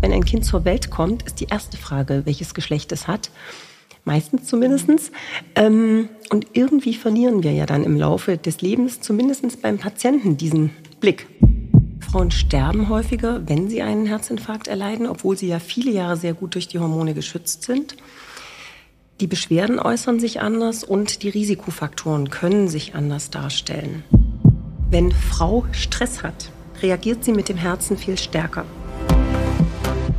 wenn ein Kind zur Welt kommt, ist die erste Frage, welches Geschlecht es hat. Meistens zumindestens. Ähm, und irgendwie verlieren wir ja dann im Laufe des Lebens, zumindest beim Patienten, diesen Blick. Frauen sterben häufiger, wenn sie einen Herzinfarkt erleiden, obwohl sie ja viele Jahre sehr gut durch die Hormone geschützt sind. Die Beschwerden äußern sich anders und die Risikofaktoren können sich anders darstellen. Wenn Frau Stress hat, reagiert sie mit dem Herzen viel stärker.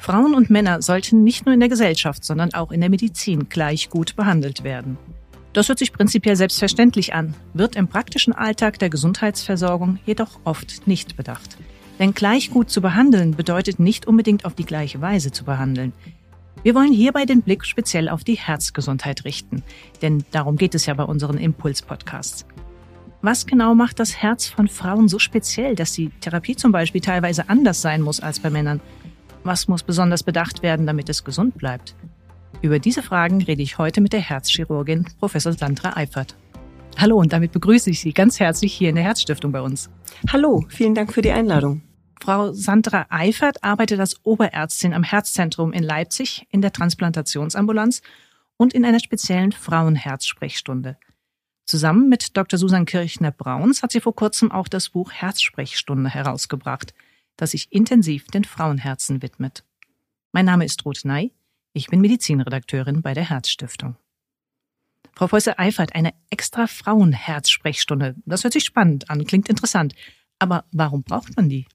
Frauen und Männer sollten nicht nur in der Gesellschaft, sondern auch in der Medizin gleich gut behandelt werden. Das hört sich prinzipiell selbstverständlich an, wird im praktischen Alltag der Gesundheitsversorgung jedoch oft nicht bedacht. Denn gleich gut zu behandeln bedeutet nicht unbedingt auf die gleiche Weise zu behandeln. Wir wollen hierbei den Blick speziell auf die Herzgesundheit richten, denn darum geht es ja bei unseren Impuls-Podcasts. Was genau macht das Herz von Frauen so speziell, dass die Therapie zum Beispiel teilweise anders sein muss als bei Männern? Was muss besonders bedacht werden, damit es gesund bleibt? Über diese Fragen rede ich heute mit der Herzchirurgin Professor Sandra Eifert. Hallo und damit begrüße ich Sie ganz herzlich hier in der Herzstiftung bei uns. Hallo, vielen Dank für die Einladung. Frau Sandra Eifert arbeitet als Oberärztin am Herzzentrum in Leipzig in der Transplantationsambulanz und in einer speziellen Frauenherzsprechstunde. Zusammen mit Dr. Susan Kirchner-Brauns hat sie vor kurzem auch das Buch Herzsprechstunde herausgebracht, das sich intensiv den Frauenherzen widmet. Mein Name ist Ruth Ney, ich bin Medizinredakteurin bei der Herzstiftung. Frau Professor Eifert, eine extra Frauenherzsprechstunde. Das hört sich spannend an, klingt interessant. Aber warum braucht man die?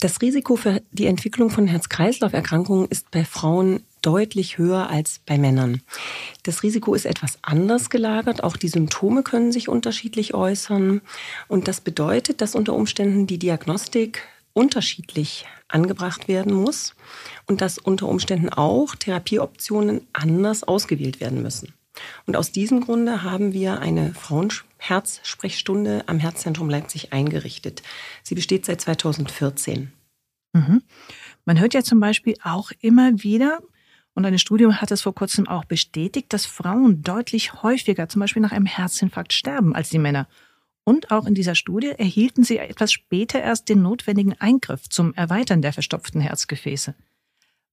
Das Risiko für die Entwicklung von Herz-Kreislauf-Erkrankungen ist bei Frauen deutlich höher als bei Männern. Das Risiko ist etwas anders gelagert. Auch die Symptome können sich unterschiedlich äußern. Und das bedeutet, dass unter Umständen die Diagnostik unterschiedlich angebracht werden muss und dass unter Umständen auch Therapieoptionen anders ausgewählt werden müssen. Und aus diesem Grunde haben wir eine Frauenherzsprechstunde am Herzzentrum Leipzig eingerichtet. Sie besteht seit 2014. Mhm. Man hört ja zum Beispiel auch immer wieder, und eine Studie hat es vor kurzem auch bestätigt, dass Frauen deutlich häufiger zum Beispiel nach einem Herzinfarkt sterben als die Männer. Und auch in dieser Studie erhielten sie etwas später erst den notwendigen Eingriff zum Erweitern der verstopften Herzgefäße.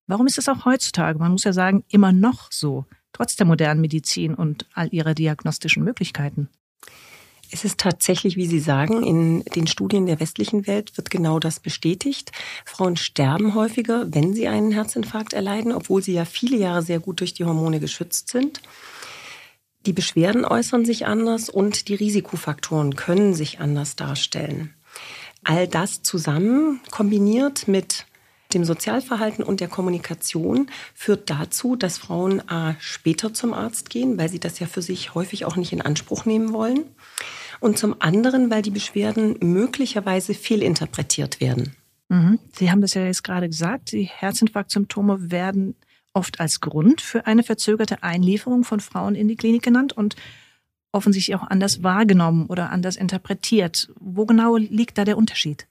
Warum ist es auch heutzutage, man muss ja sagen, immer noch so, trotz der modernen Medizin und all ihrer diagnostischen Möglichkeiten? Es ist tatsächlich, wie Sie sagen, in den Studien der westlichen Welt wird genau das bestätigt. Frauen sterben häufiger, wenn sie einen Herzinfarkt erleiden, obwohl sie ja viele Jahre sehr gut durch die Hormone geschützt sind. Die Beschwerden äußern sich anders und die Risikofaktoren können sich anders darstellen. All das zusammen kombiniert mit dem Sozialverhalten und der Kommunikation führt dazu, dass Frauen A, später zum Arzt gehen, weil sie das ja für sich häufig auch nicht in Anspruch nehmen wollen. Und zum anderen, weil die Beschwerden möglicherweise fehlinterpretiert werden. Mhm. Sie haben das ja jetzt gerade gesagt, die Herzinfarktsymptome werden oft als Grund für eine verzögerte Einlieferung von Frauen in die Klinik genannt und offensichtlich auch anders wahrgenommen oder anders interpretiert. Wo genau liegt da der Unterschied?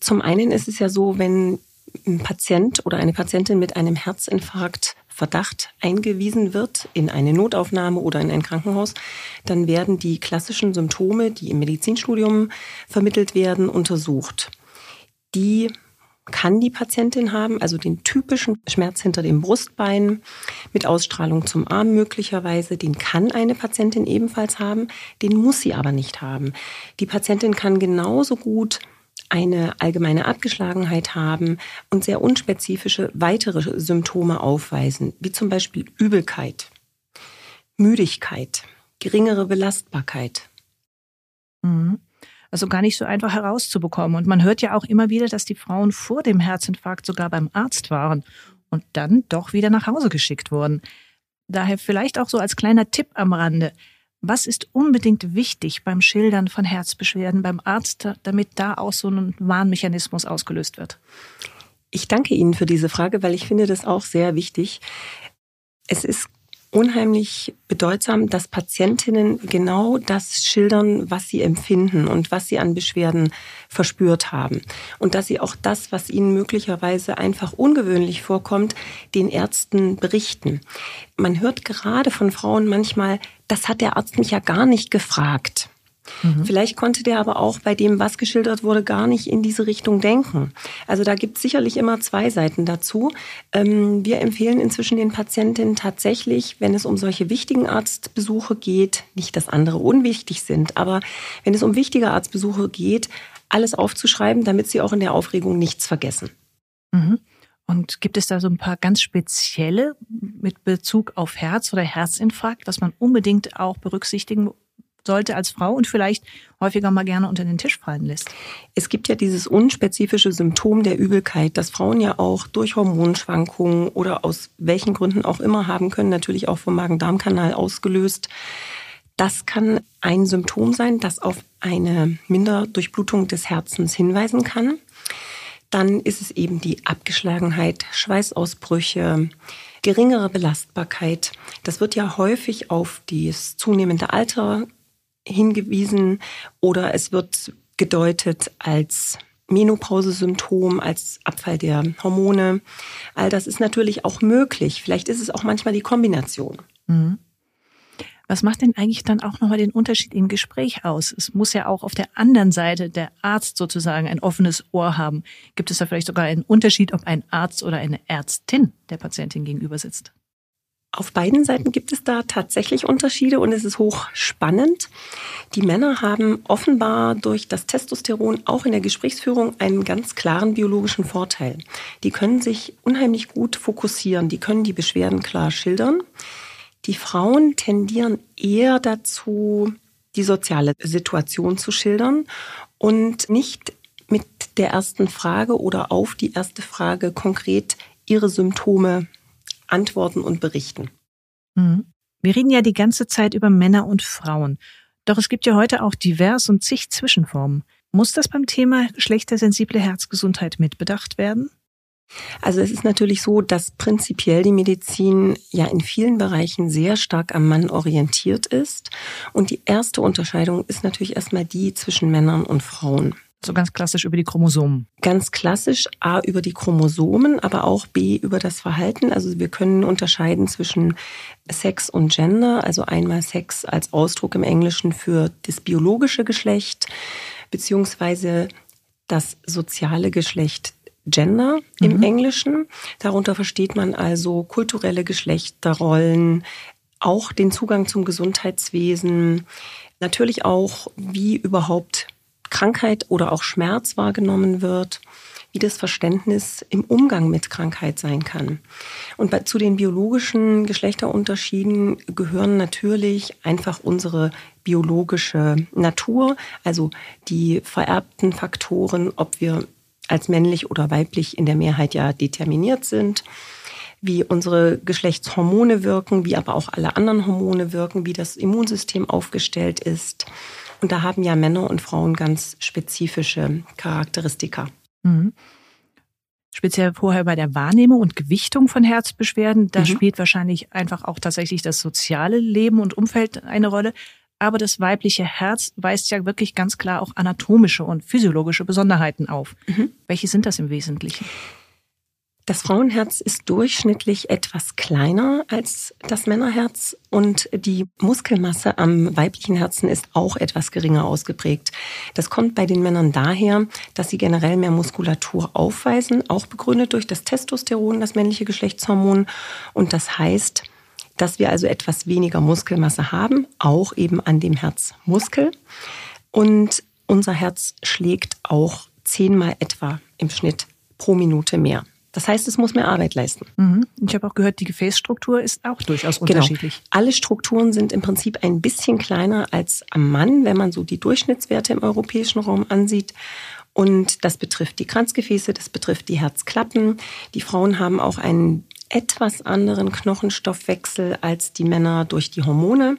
Zum einen ist es ja so, wenn ein Patient oder eine Patientin mit einem Herzinfarkt Verdacht eingewiesen wird in eine Notaufnahme oder in ein Krankenhaus, dann werden die klassischen Symptome, die im Medizinstudium vermittelt werden, untersucht. Die kann die Patientin haben, also den typischen Schmerz hinter dem Brustbein mit Ausstrahlung zum Arm möglicherweise, den kann eine Patientin ebenfalls haben, den muss sie aber nicht haben. Die Patientin kann genauso gut eine allgemeine Abgeschlagenheit haben und sehr unspezifische weitere Symptome aufweisen, wie zum Beispiel Übelkeit, Müdigkeit, geringere Belastbarkeit. Mhm. Also gar nicht so einfach herauszubekommen. Und man hört ja auch immer wieder, dass die Frauen vor dem Herzinfarkt sogar beim Arzt waren und dann doch wieder nach Hause geschickt wurden. Daher vielleicht auch so als kleiner Tipp am Rande. Was ist unbedingt wichtig beim Schildern von Herzbeschwerden beim Arzt, damit da auch so ein Warnmechanismus ausgelöst wird? Ich danke Ihnen für diese Frage, weil ich finde das auch sehr wichtig. Es ist unheimlich bedeutsam, dass Patientinnen genau das schildern, was sie empfinden und was sie an Beschwerden verspürt haben. Und dass sie auch das, was ihnen möglicherweise einfach ungewöhnlich vorkommt, den Ärzten berichten. Man hört gerade von Frauen manchmal, das hat der Arzt mich ja gar nicht gefragt. Mhm. Vielleicht konnte der aber auch bei dem, was geschildert wurde, gar nicht in diese Richtung denken. Also da gibt es sicherlich immer zwei Seiten dazu. Ähm, wir empfehlen inzwischen den Patientinnen tatsächlich, wenn es um solche wichtigen Arztbesuche geht, nicht, dass andere unwichtig sind, aber wenn es um wichtige Arztbesuche geht, alles aufzuschreiben, damit sie auch in der Aufregung nichts vergessen. Mhm. Und gibt es da so ein paar ganz spezielle mit Bezug auf Herz oder Herzinfarkt, was man unbedingt auch berücksichtigen sollte als Frau und vielleicht häufiger mal gerne unter den Tisch fallen lässt. Es gibt ja dieses unspezifische Symptom der Übelkeit, das Frauen ja auch durch Hormonschwankungen oder aus welchen Gründen auch immer haben können, natürlich auch vom Magen-Darm-Kanal ausgelöst. Das kann ein Symptom sein, das auf eine Minderdurchblutung des Herzens hinweisen kann. Dann ist es eben die Abgeschlagenheit, Schweißausbrüche, geringere Belastbarkeit. Das wird ja häufig auf das zunehmende Alter hingewiesen oder es wird gedeutet als Menopause-Symptom, als Abfall der Hormone. All das ist natürlich auch möglich. Vielleicht ist es auch manchmal die Kombination. Mhm. Was macht denn eigentlich dann auch nochmal den Unterschied im Gespräch aus? Es muss ja auch auf der anderen Seite der Arzt sozusagen ein offenes Ohr haben. Gibt es da vielleicht sogar einen Unterschied, ob ein Arzt oder eine Ärztin der Patientin gegenüber sitzt? Auf beiden Seiten gibt es da tatsächlich Unterschiede und es ist hochspannend. Die Männer haben offenbar durch das Testosteron auch in der Gesprächsführung einen ganz klaren biologischen Vorteil. Die können sich unheimlich gut fokussieren, die können die Beschwerden klar schildern. Die Frauen tendieren eher dazu, die soziale Situation zu schildern und nicht mit der ersten Frage oder auf die erste Frage konkret ihre Symptome antworten und berichten. Mhm. Wir reden ja die ganze Zeit über Männer und Frauen. Doch es gibt ja heute auch divers und zig Zwischenformen. Muss das beim Thema geschlechtersensible Herzgesundheit mitbedacht werden? Also es ist natürlich so, dass prinzipiell die Medizin ja in vielen Bereichen sehr stark am Mann orientiert ist. Und die erste Unterscheidung ist natürlich erstmal die zwischen Männern und Frauen. So ganz klassisch über die Chromosomen. Ganz klassisch A über die Chromosomen, aber auch B über das Verhalten. Also wir können unterscheiden zwischen Sex und Gender. Also einmal Sex als Ausdruck im Englischen für das biologische Geschlecht, beziehungsweise das soziale Geschlecht Gender im mhm. Englischen. Darunter versteht man also kulturelle Geschlechterrollen, auch den Zugang zum Gesundheitswesen, natürlich auch, wie überhaupt Krankheit oder auch Schmerz wahrgenommen wird, wie das Verständnis im Umgang mit Krankheit sein kann. Und bei, zu den biologischen Geschlechterunterschieden gehören natürlich einfach unsere biologische Natur, also die vererbten Faktoren, ob wir als männlich oder weiblich in der Mehrheit ja determiniert sind wie unsere Geschlechtshormone wirken, wie aber auch alle anderen Hormone wirken, wie das Immunsystem aufgestellt ist, und da haben ja Männer und Frauen ganz spezifische Charakteristika. Mhm. Speziell vorher bei der Wahrnehmung und Gewichtung von Herzbeschwerden, da mhm. spielt wahrscheinlich einfach auch tatsächlich das soziale Leben und Umfeld eine Rolle. Aber das weibliche Herz weist ja wirklich ganz klar auch anatomische und physiologische Besonderheiten auf. Mhm. Welche sind das im Wesentlichen? Das Frauenherz ist durchschnittlich etwas kleiner als das Männerherz und die Muskelmasse am weiblichen Herzen ist auch etwas geringer ausgeprägt. Das kommt bei den Männern daher, dass sie generell mehr Muskulatur aufweisen, auch begründet durch das Testosteron, das männliche Geschlechtshormon. Und das heißt, dass wir also etwas weniger Muskelmasse haben, auch eben an dem Herzmuskel. Und unser Herz schlägt auch zehnmal etwa im Schnitt pro Minute mehr. Das heißt, es muss mehr Arbeit leisten. Mhm. Ich habe auch gehört, die Gefäßstruktur ist auch durchaus genau. unterschiedlich. Alle Strukturen sind im Prinzip ein bisschen kleiner als am Mann, wenn man so die Durchschnittswerte im europäischen Raum ansieht. Und das betrifft die Kranzgefäße, das betrifft die Herzklappen. Die Frauen haben auch einen etwas anderen Knochenstoffwechsel als die Männer durch die Hormone.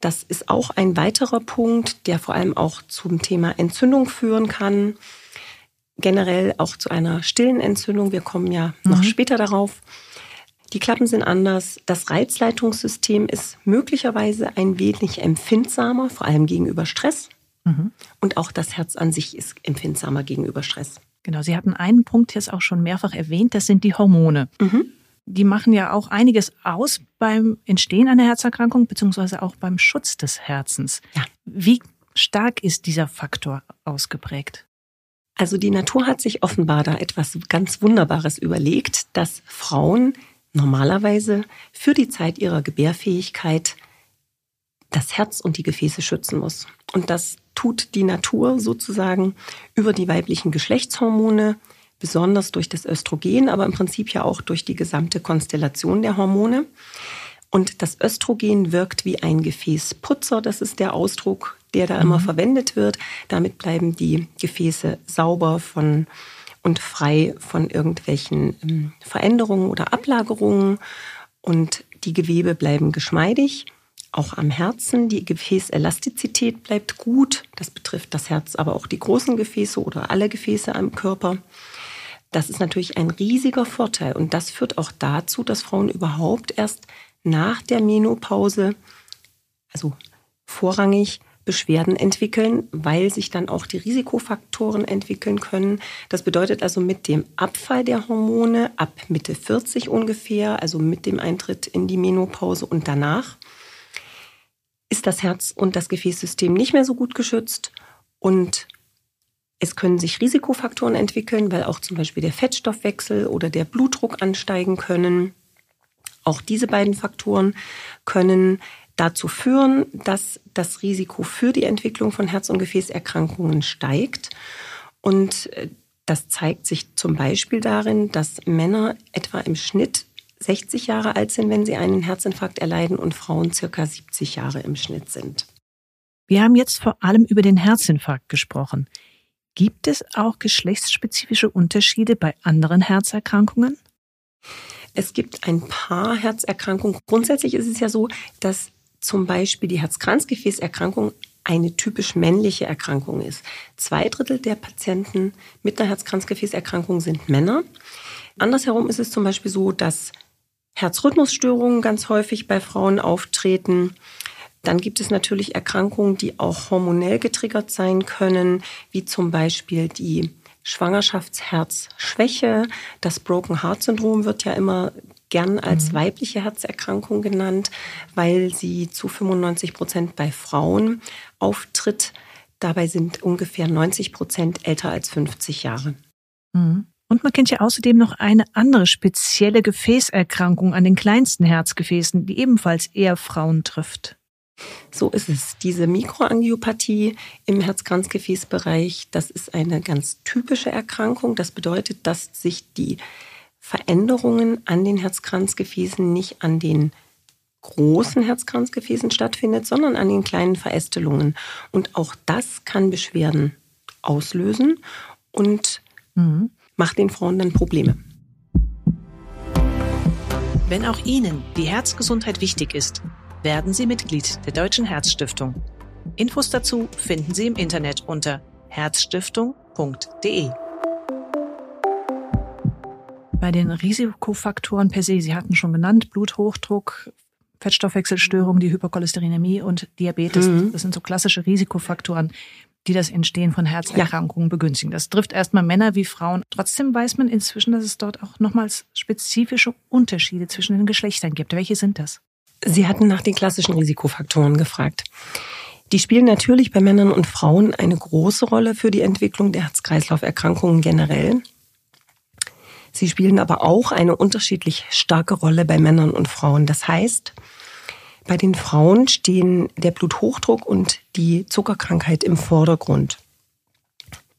Das ist auch ein weiterer Punkt, der vor allem auch zum Thema Entzündung führen kann generell auch zu einer stillen Entzündung. Wir kommen ja noch mhm. später darauf. Die Klappen sind anders. Das Reizleitungssystem ist möglicherweise ein wenig empfindsamer, vor allem gegenüber Stress. Mhm. Und auch das Herz an sich ist empfindsamer gegenüber Stress. Genau, Sie hatten einen Punkt jetzt auch schon mehrfach erwähnt, das sind die Hormone. Mhm. Die machen ja auch einiges aus beim Entstehen einer Herzerkrankung, beziehungsweise auch beim Schutz des Herzens. Ja. Wie stark ist dieser Faktor ausgeprägt? Also die Natur hat sich offenbar da etwas ganz Wunderbares überlegt, dass Frauen normalerweise für die Zeit ihrer Gebärfähigkeit das Herz und die Gefäße schützen muss. Und das tut die Natur sozusagen über die weiblichen Geschlechtshormone, besonders durch das Östrogen, aber im Prinzip ja auch durch die gesamte Konstellation der Hormone. Und das Östrogen wirkt wie ein Gefäßputzer, das ist der Ausdruck, der da immer mhm. verwendet wird. Damit bleiben die Gefäße sauber von und frei von irgendwelchen ähm, Veränderungen oder Ablagerungen. Und die Gewebe bleiben geschmeidig, auch am Herzen. Die Gefäßelastizität bleibt gut. Das betrifft das Herz, aber auch die großen Gefäße oder alle Gefäße am Körper. Das ist natürlich ein riesiger Vorteil. Und das führt auch dazu, dass Frauen überhaupt erst nach der Menopause, also vorrangig, Beschwerden entwickeln, weil sich dann auch die Risikofaktoren entwickeln können. Das bedeutet also mit dem Abfall der Hormone ab Mitte 40 ungefähr, also mit dem Eintritt in die Menopause und danach, ist das Herz und das Gefäßsystem nicht mehr so gut geschützt und es können sich Risikofaktoren entwickeln, weil auch zum Beispiel der Fettstoffwechsel oder der Blutdruck ansteigen können. Auch diese beiden Faktoren können dazu führen, dass das Risiko für die Entwicklung von Herz- und Gefäßerkrankungen steigt. Und äh, das zeigt sich zum Beispiel darin, dass Männer etwa im Schnitt 60 Jahre alt sind, wenn sie einen Herzinfarkt erleiden und Frauen circa 70 Jahre im Schnitt sind. Wir haben jetzt vor allem über den Herzinfarkt gesprochen. Gibt es auch geschlechtsspezifische Unterschiede bei anderen Herzerkrankungen? Es gibt ein paar Herzerkrankungen. Grundsätzlich ist es ja so, dass zum Beispiel die Herzkranzgefäßerkrankung eine typisch männliche Erkrankung ist. Zwei Drittel der Patienten mit einer Herzkranzgefäßerkrankung sind Männer. Andersherum ist es zum Beispiel so, dass Herzrhythmusstörungen ganz häufig bei Frauen auftreten. Dann gibt es natürlich Erkrankungen, die auch hormonell getriggert sein können, wie zum Beispiel die Schwangerschaftsherzschwäche. Das Broken Heart Syndrom wird ja immer gern als mhm. weibliche Herzerkrankung genannt, weil sie zu 95 Prozent bei Frauen auftritt. Dabei sind ungefähr 90 Prozent älter als 50 Jahre. Mhm. Und man kennt ja außerdem noch eine andere spezielle Gefäßerkrankung an den kleinsten Herzgefäßen, die ebenfalls eher Frauen trifft. So ist es. Diese Mikroangiopathie im Herzkranzgefäßbereich, das ist eine ganz typische Erkrankung. Das bedeutet, dass sich die Veränderungen an den Herzkranzgefäßen nicht an den großen Herzkranzgefäßen stattfindet, sondern an den kleinen Verästelungen. Und auch das kann Beschwerden auslösen und mhm. macht den Frauen dann Probleme. Wenn auch Ihnen die Herzgesundheit wichtig ist, werden Sie Mitglied der Deutschen Herzstiftung. Infos dazu finden Sie im Internet unter herzstiftung.de. Bei den Risikofaktoren per se, Sie hatten schon genannt, Bluthochdruck, Fettstoffwechselstörung, die Hypercholesterinämie und Diabetes. Mhm. Das sind so klassische Risikofaktoren, die das Entstehen von Herzerkrankungen ja. begünstigen. Das trifft erstmal Männer wie Frauen. Trotzdem weiß man inzwischen, dass es dort auch nochmals spezifische Unterschiede zwischen den Geschlechtern gibt. Welche sind das? Sie hatten nach den klassischen Risikofaktoren gefragt. Die spielen natürlich bei Männern und Frauen eine große Rolle für die Entwicklung der Herz-Kreislauf-Erkrankungen generell. Sie spielen aber auch eine unterschiedlich starke Rolle bei Männern und Frauen. Das heißt, bei den Frauen stehen der Bluthochdruck und die Zuckerkrankheit im Vordergrund.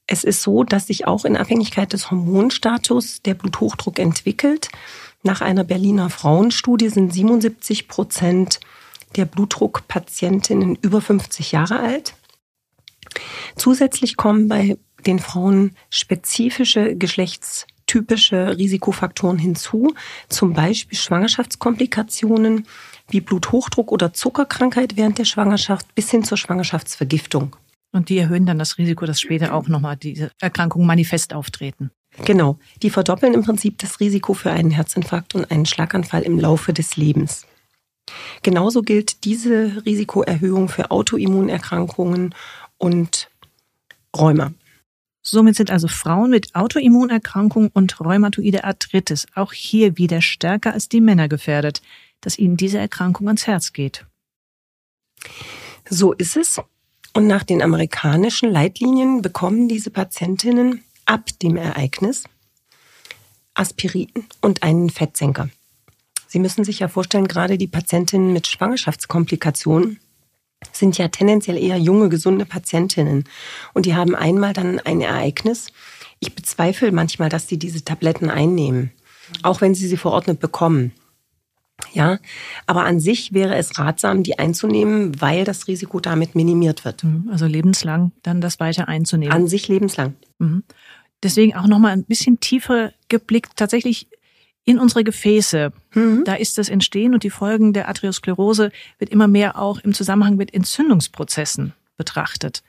Es ist so, dass sich auch in Abhängigkeit des Hormonstatus der Bluthochdruck entwickelt. Nach einer Berliner Frauenstudie sind 77 Prozent der Blutdruckpatientinnen über 50 Jahre alt. Zusätzlich kommen bei den Frauen spezifische geschlechtstypische Risikofaktoren hinzu, zum Beispiel Schwangerschaftskomplikationen wie Bluthochdruck oder Zuckerkrankheit während der Schwangerschaft bis hin zur Schwangerschaftsvergiftung. Und die erhöhen dann das Risiko, dass später auch nochmal diese Erkrankungen manifest auftreten. Genau, die verdoppeln im Prinzip das Risiko für einen Herzinfarkt und einen Schlaganfall im Laufe des Lebens. Genauso gilt diese Risikoerhöhung für Autoimmunerkrankungen und Rheuma. Somit sind also Frauen mit Autoimmunerkrankung und rheumatoide Arthritis auch hier wieder stärker als die Männer gefährdet, dass ihnen diese Erkrankung ans Herz geht. So ist es. Und nach den amerikanischen Leitlinien bekommen diese Patientinnen ab dem Ereignis Aspirin und einen Fettsenker. Sie müssen sich ja vorstellen, gerade die Patientinnen mit Schwangerschaftskomplikationen sind ja tendenziell eher junge, gesunde Patientinnen. Und die haben einmal dann ein Ereignis. Ich bezweifle manchmal, dass sie diese Tabletten einnehmen, auch wenn sie sie verordnet bekommen. Ja, aber an sich wäre es ratsam, die einzunehmen, weil das Risiko damit minimiert wird. Mhm, also lebenslang dann das weiter einzunehmen. An sich lebenslang. Mhm. Deswegen auch nochmal ein bisschen tiefer geblickt. Tatsächlich in unsere Gefäße. Mhm. Da ist das Entstehen und die Folgen der Arteriosklerose wird immer mehr auch im Zusammenhang mit Entzündungsprozessen betrachtet.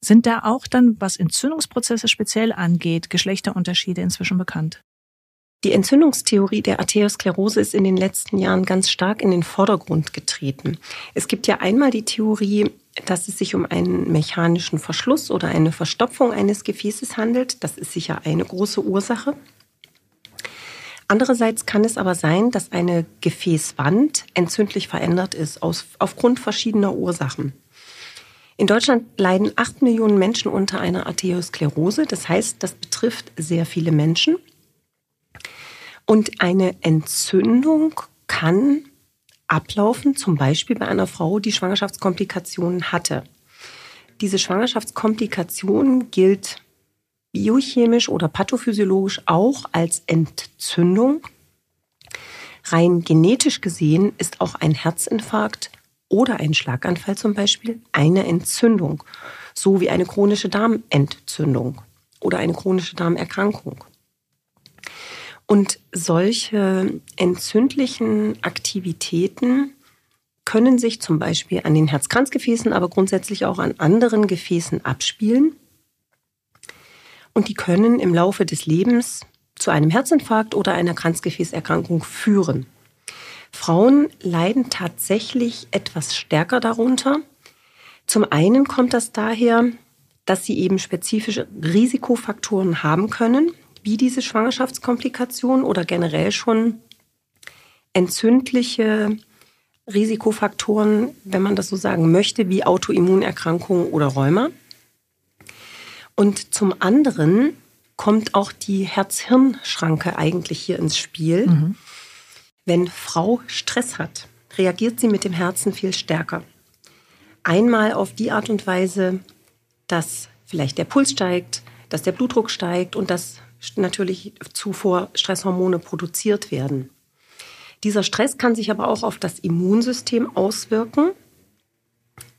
Sind da auch dann, was Entzündungsprozesse speziell angeht, Geschlechterunterschiede inzwischen bekannt? Die Entzündungstheorie der Arteriosklerose ist in den letzten Jahren ganz stark in den Vordergrund getreten. Es gibt ja einmal die Theorie, dass es sich um einen mechanischen Verschluss oder eine Verstopfung eines Gefäßes handelt. Das ist sicher eine große Ursache. Andererseits kann es aber sein, dass eine Gefäßwand entzündlich verändert ist aus, aufgrund verschiedener Ursachen. In Deutschland leiden acht Millionen Menschen unter einer Arteriosklerose. Das heißt, das betrifft sehr viele Menschen. Und eine Entzündung kann ablaufen, zum Beispiel bei einer Frau, die Schwangerschaftskomplikationen hatte. Diese Schwangerschaftskomplikation gilt biochemisch oder pathophysiologisch auch als Entzündung. Rein genetisch gesehen ist auch ein Herzinfarkt oder ein Schlaganfall zum Beispiel eine Entzündung, so wie eine chronische Darmentzündung oder eine chronische Darmerkrankung. Und solche entzündlichen Aktivitäten können sich zum Beispiel an den Herzkranzgefäßen, aber grundsätzlich auch an anderen Gefäßen abspielen und die können im Laufe des Lebens zu einem Herzinfarkt oder einer Kranzgefäßerkrankung führen. Frauen leiden tatsächlich etwas stärker darunter. Zum einen kommt das daher, dass sie eben spezifische Risikofaktoren haben können, wie diese Schwangerschaftskomplikationen oder generell schon entzündliche Risikofaktoren, wenn man das so sagen möchte, wie Autoimmunerkrankungen oder Rheuma. Und zum anderen kommt auch die Herz-Hirn-Schranke eigentlich hier ins Spiel. Mhm. Wenn Frau Stress hat, reagiert sie mit dem Herzen viel stärker. Einmal auf die Art und Weise, dass vielleicht der Puls steigt, dass der Blutdruck steigt und dass natürlich zuvor Stresshormone produziert werden. Dieser Stress kann sich aber auch auf das Immunsystem auswirken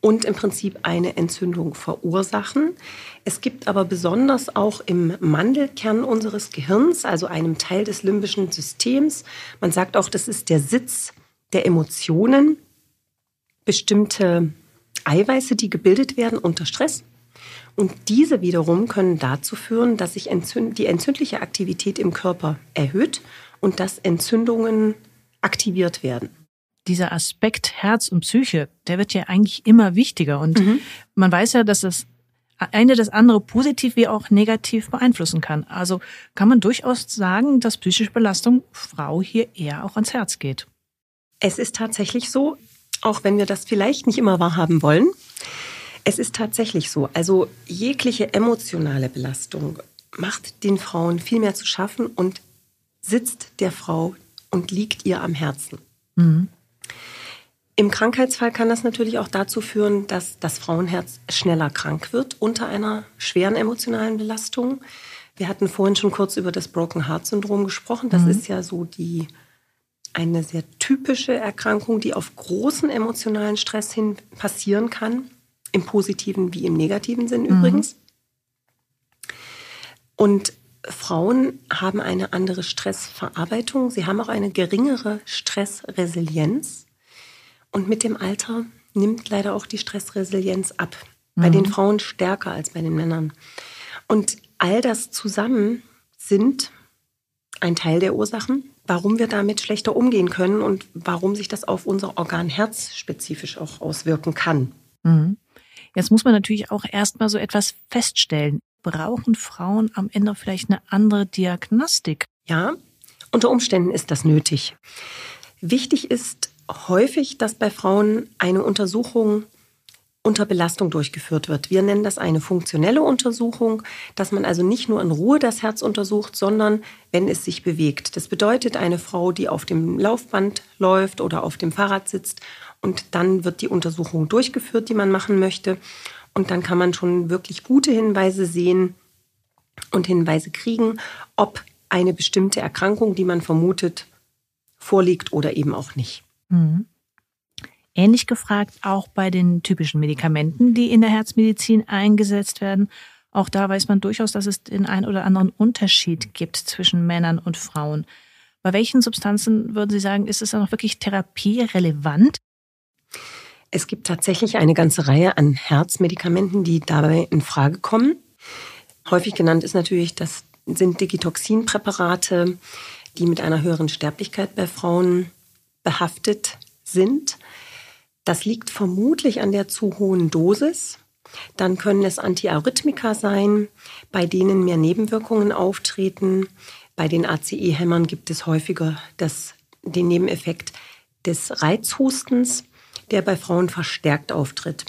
und im Prinzip eine Entzündung verursachen. Es gibt aber besonders auch im Mandelkern unseres Gehirns, also einem Teil des limbischen Systems, man sagt auch, das ist der Sitz der Emotionen, bestimmte Eiweiße, die gebildet werden unter Stress. Und diese wiederum können dazu führen, dass sich die entzündliche Aktivität im Körper erhöht und dass Entzündungen aktiviert werden dieser Aspekt Herz und Psyche, der wird ja eigentlich immer wichtiger. Und mhm. man weiß ja, dass das eine das andere positiv wie auch negativ beeinflussen kann. Also kann man durchaus sagen, dass psychische Belastung Frau hier eher auch ans Herz geht. Es ist tatsächlich so, auch wenn wir das vielleicht nicht immer wahrhaben wollen. Es ist tatsächlich so. Also jegliche emotionale Belastung macht den Frauen viel mehr zu schaffen und sitzt der Frau und liegt ihr am Herzen. Mhm. Im Krankheitsfall kann das natürlich auch dazu führen, dass das Frauenherz schneller krank wird unter einer schweren emotionalen Belastung. Wir hatten vorhin schon kurz über das Broken Heart Syndrom gesprochen. Das mhm. ist ja so die eine sehr typische Erkrankung, die auf großen emotionalen Stress hin passieren kann, im positiven wie im negativen Sinn mhm. übrigens. Und Frauen haben eine andere Stressverarbeitung. Sie haben auch eine geringere Stressresilienz. Und mit dem Alter nimmt leider auch die Stressresilienz ab. Bei den Frauen stärker als bei den Männern. Und all das zusammen sind ein Teil der Ursachen, warum wir damit schlechter umgehen können und warum sich das auf unser Organ Herz spezifisch auch auswirken kann. Mhm. Jetzt muss man natürlich auch erstmal so etwas feststellen. Brauchen Frauen am Ende vielleicht eine andere Diagnostik? Ja, unter Umständen ist das nötig. Wichtig ist häufig, dass bei Frauen eine Untersuchung unter Belastung durchgeführt wird. Wir nennen das eine funktionelle Untersuchung, dass man also nicht nur in Ruhe das Herz untersucht, sondern wenn es sich bewegt. Das bedeutet eine Frau, die auf dem Laufband läuft oder auf dem Fahrrad sitzt und dann wird die Untersuchung durchgeführt, die man machen möchte. Und dann kann man schon wirklich gute Hinweise sehen und Hinweise kriegen, ob eine bestimmte Erkrankung, die man vermutet, vorliegt oder eben auch nicht. Mhm. Ähnlich gefragt auch bei den typischen Medikamenten, die in der Herzmedizin eingesetzt werden. Auch da weiß man durchaus, dass es den einen oder anderen Unterschied gibt zwischen Männern und Frauen. Bei welchen Substanzen würden Sie sagen, ist es dann auch wirklich therapierelevant? Es gibt tatsächlich eine ganze Reihe an Herzmedikamenten, die dabei in Frage kommen. Häufig genannt ist natürlich, das sind Digitoxinpräparate, die mit einer höheren Sterblichkeit bei Frauen behaftet sind. Das liegt vermutlich an der zu hohen Dosis. Dann können es Antiarrhythmika sein, bei denen mehr Nebenwirkungen auftreten. Bei den ACE-Hämmern gibt es häufiger das, den Nebeneffekt des Reizhustens, der bei Frauen verstärkt auftritt.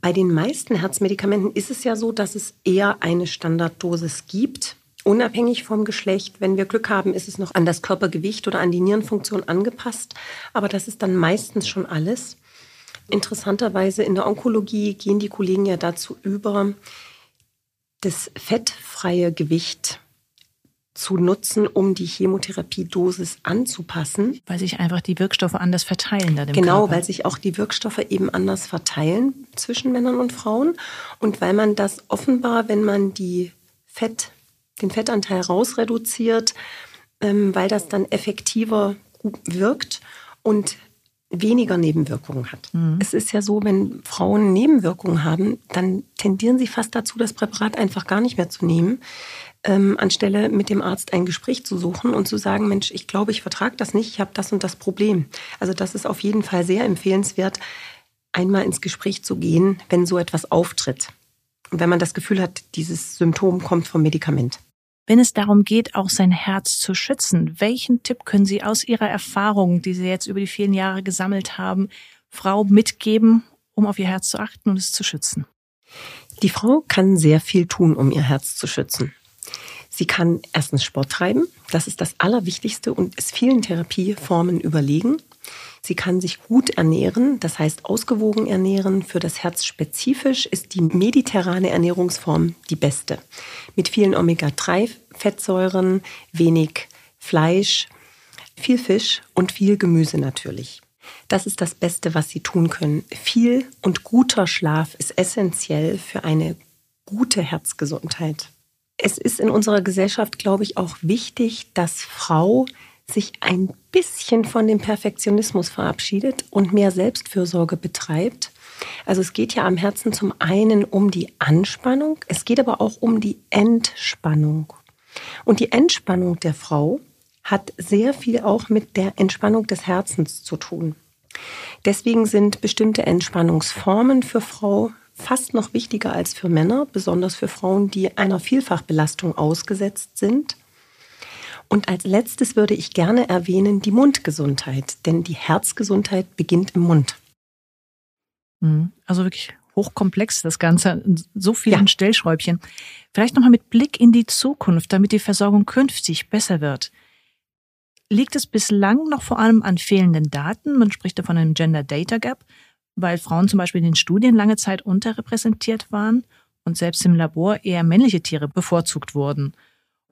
Bei den meisten Herzmedikamenten ist es ja so, dass es eher eine Standarddosis gibt, unabhängig vom Geschlecht. Wenn wir Glück haben, ist es noch an das Körpergewicht oder an die Nierenfunktion angepasst, aber das ist dann meistens schon alles. Interessanterweise in der Onkologie gehen die Kollegen ja dazu über, das fettfreie Gewicht zu nutzen, um die Chemotherapiedosis anzupassen. Weil sich einfach die Wirkstoffe anders verteilen da im Genau, Körper. weil sich auch die Wirkstoffe eben anders verteilen zwischen Männern und Frauen und weil man das offenbar, wenn man die Fett, den Fettanteil rausreduziert, ähm, weil das dann effektiver wirkt und weniger Nebenwirkungen hat. Mhm. Es ist ja so, wenn Frauen Nebenwirkungen haben, dann tendieren sie fast dazu, das Präparat einfach gar nicht mehr zu nehmen, ähm, anstelle mit dem Arzt ein Gespräch zu suchen und zu sagen, Mensch, ich glaube, ich vertrage das nicht, ich habe das und das Problem. Also das ist auf jeden Fall sehr empfehlenswert, einmal ins Gespräch zu gehen, wenn so etwas auftritt. Und wenn man das Gefühl hat, dieses Symptom kommt vom Medikament. Wenn es darum geht, auch sein Herz zu schützen, welchen Tipp können Sie aus Ihrer Erfahrung, die Sie jetzt über die vielen Jahre gesammelt haben, Frau mitgeben, um auf ihr Herz zu achten und es zu schützen? Die Frau kann sehr viel tun, um ihr Herz zu schützen. Sie kann erstens Sport treiben, das ist das Allerwichtigste und ist vielen Therapieformen überlegen. Sie kann sich gut ernähren, das heißt ausgewogen ernähren. Für das Herz spezifisch ist die mediterrane Ernährungsform die beste. Mit vielen Omega-3-Fettsäuren, wenig Fleisch, viel Fisch und viel Gemüse natürlich. Das ist das Beste, was Sie tun können. Viel und guter Schlaf ist essentiell für eine gute Herzgesundheit. Es ist in unserer Gesellschaft, glaube ich, auch wichtig, dass Frau sich ein bisschen von dem Perfektionismus verabschiedet und mehr Selbstfürsorge betreibt. Also es geht ja am Herzen zum einen um die Anspannung, es geht aber auch um die Entspannung. Und die Entspannung der Frau hat sehr viel auch mit der Entspannung des Herzens zu tun. Deswegen sind bestimmte Entspannungsformen für Frau fast noch wichtiger als für Männer, besonders für Frauen, die einer Vielfachbelastung ausgesetzt sind. Und als letztes würde ich gerne erwähnen die Mundgesundheit, denn die Herzgesundheit beginnt im Mund. Mhm. Also wirklich hochkomplex das Ganze, so vielen ja. Stellschräubchen. Vielleicht nochmal mit Blick in die Zukunft, damit die Versorgung künftig besser wird. Liegt es bislang noch vor allem an fehlenden Daten? Man spricht davon einem Gender Data Gap, weil Frauen zum Beispiel in den Studien lange Zeit unterrepräsentiert waren und selbst im Labor eher männliche Tiere bevorzugt wurden.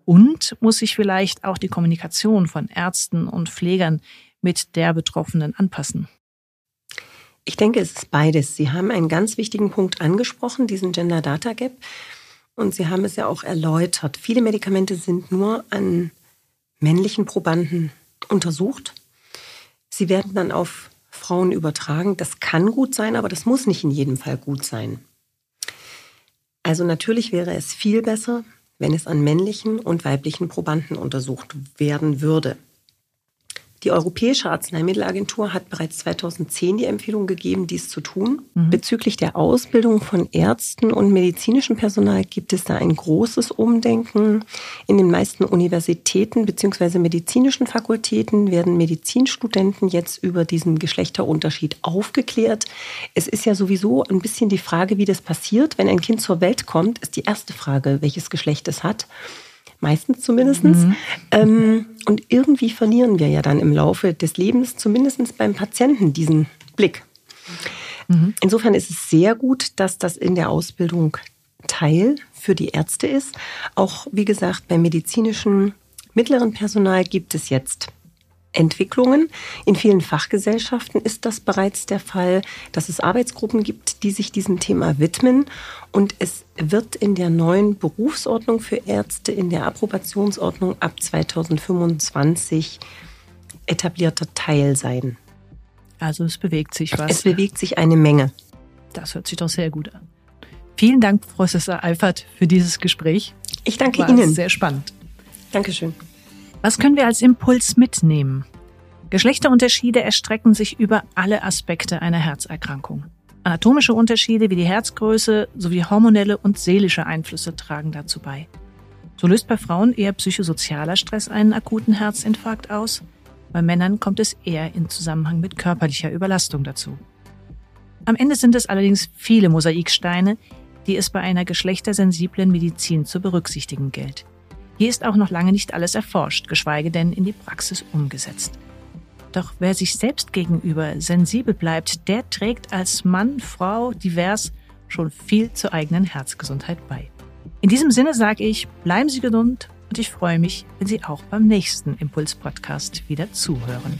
Und muss sich vielleicht auch die Kommunikation von Ärzten und Pflegern mit der Betroffenen anpassen? Ich denke, es ist beides. Sie haben einen ganz wichtigen Punkt angesprochen, diesen Gender Data Gap. Und Sie haben es ja auch erläutert. Viele Medikamente sind nur an männlichen Probanden untersucht. Sie werden dann auf Frauen übertragen. Das kann gut sein, aber das muss nicht in jedem Fall gut sein. Also natürlich wäre es viel besser, wenn es an männlichen und weiblichen Probanden untersucht werden würde. Die Europäische Arzneimittelagentur hat bereits 2010 die Empfehlung gegeben, dies zu tun. Mhm. Bezüglich der Ausbildung von Ärzten und medizinischem Personal gibt es da ein großes Umdenken. In den meisten Universitäten bzw. medizinischen Fakultäten werden Medizinstudenten jetzt über diesen Geschlechterunterschied aufgeklärt. Es ist ja sowieso ein bisschen die Frage, wie das passiert. Wenn ein Kind zur Welt kommt, ist die erste Frage, welches Geschlecht es hat meistens zumindest. Mhm. Ähm, und irgendwie verlieren wir ja dann im Laufe des Lebens, zumindest beim Patienten, diesen Blick. Mhm. Insofern ist es sehr gut, dass das in der Ausbildung Teil für die Ärzte ist. Auch, wie gesagt, beim medizinischen mittleren Personal gibt es jetzt Entwicklungen. In vielen Fachgesellschaften ist das bereits der Fall, dass es Arbeitsgruppen gibt, die sich diesem Thema widmen. Und es wird in der neuen Berufsordnung für Ärzte, in der Approbationsordnung ab 2025 etablierter Teil sein. Also es bewegt sich was. Es bewegt sich eine Menge. Das hört sich doch sehr gut an. Vielen Dank, Professor Eifert, für dieses Gespräch. Ich danke War Ihnen. Sehr spannend. Dankeschön. Was können wir als Impuls mitnehmen? Geschlechterunterschiede erstrecken sich über alle Aspekte einer Herzerkrankung. Anatomische Unterschiede wie die Herzgröße sowie hormonelle und seelische Einflüsse tragen dazu bei. So löst bei Frauen eher psychosozialer Stress einen akuten Herzinfarkt aus, bei Männern kommt es eher in Zusammenhang mit körperlicher Überlastung dazu. Am Ende sind es allerdings viele Mosaiksteine, die es bei einer geschlechtersensiblen Medizin zu berücksichtigen gilt. Hier ist auch noch lange nicht alles erforscht, geschweige denn in die Praxis umgesetzt. Doch wer sich selbst gegenüber sensibel bleibt, der trägt als Mann, Frau, divers schon viel zur eigenen Herzgesundheit bei. In diesem Sinne sage ich, bleiben Sie gesund und ich freue mich, wenn Sie auch beim nächsten Impuls-Podcast wieder zuhören.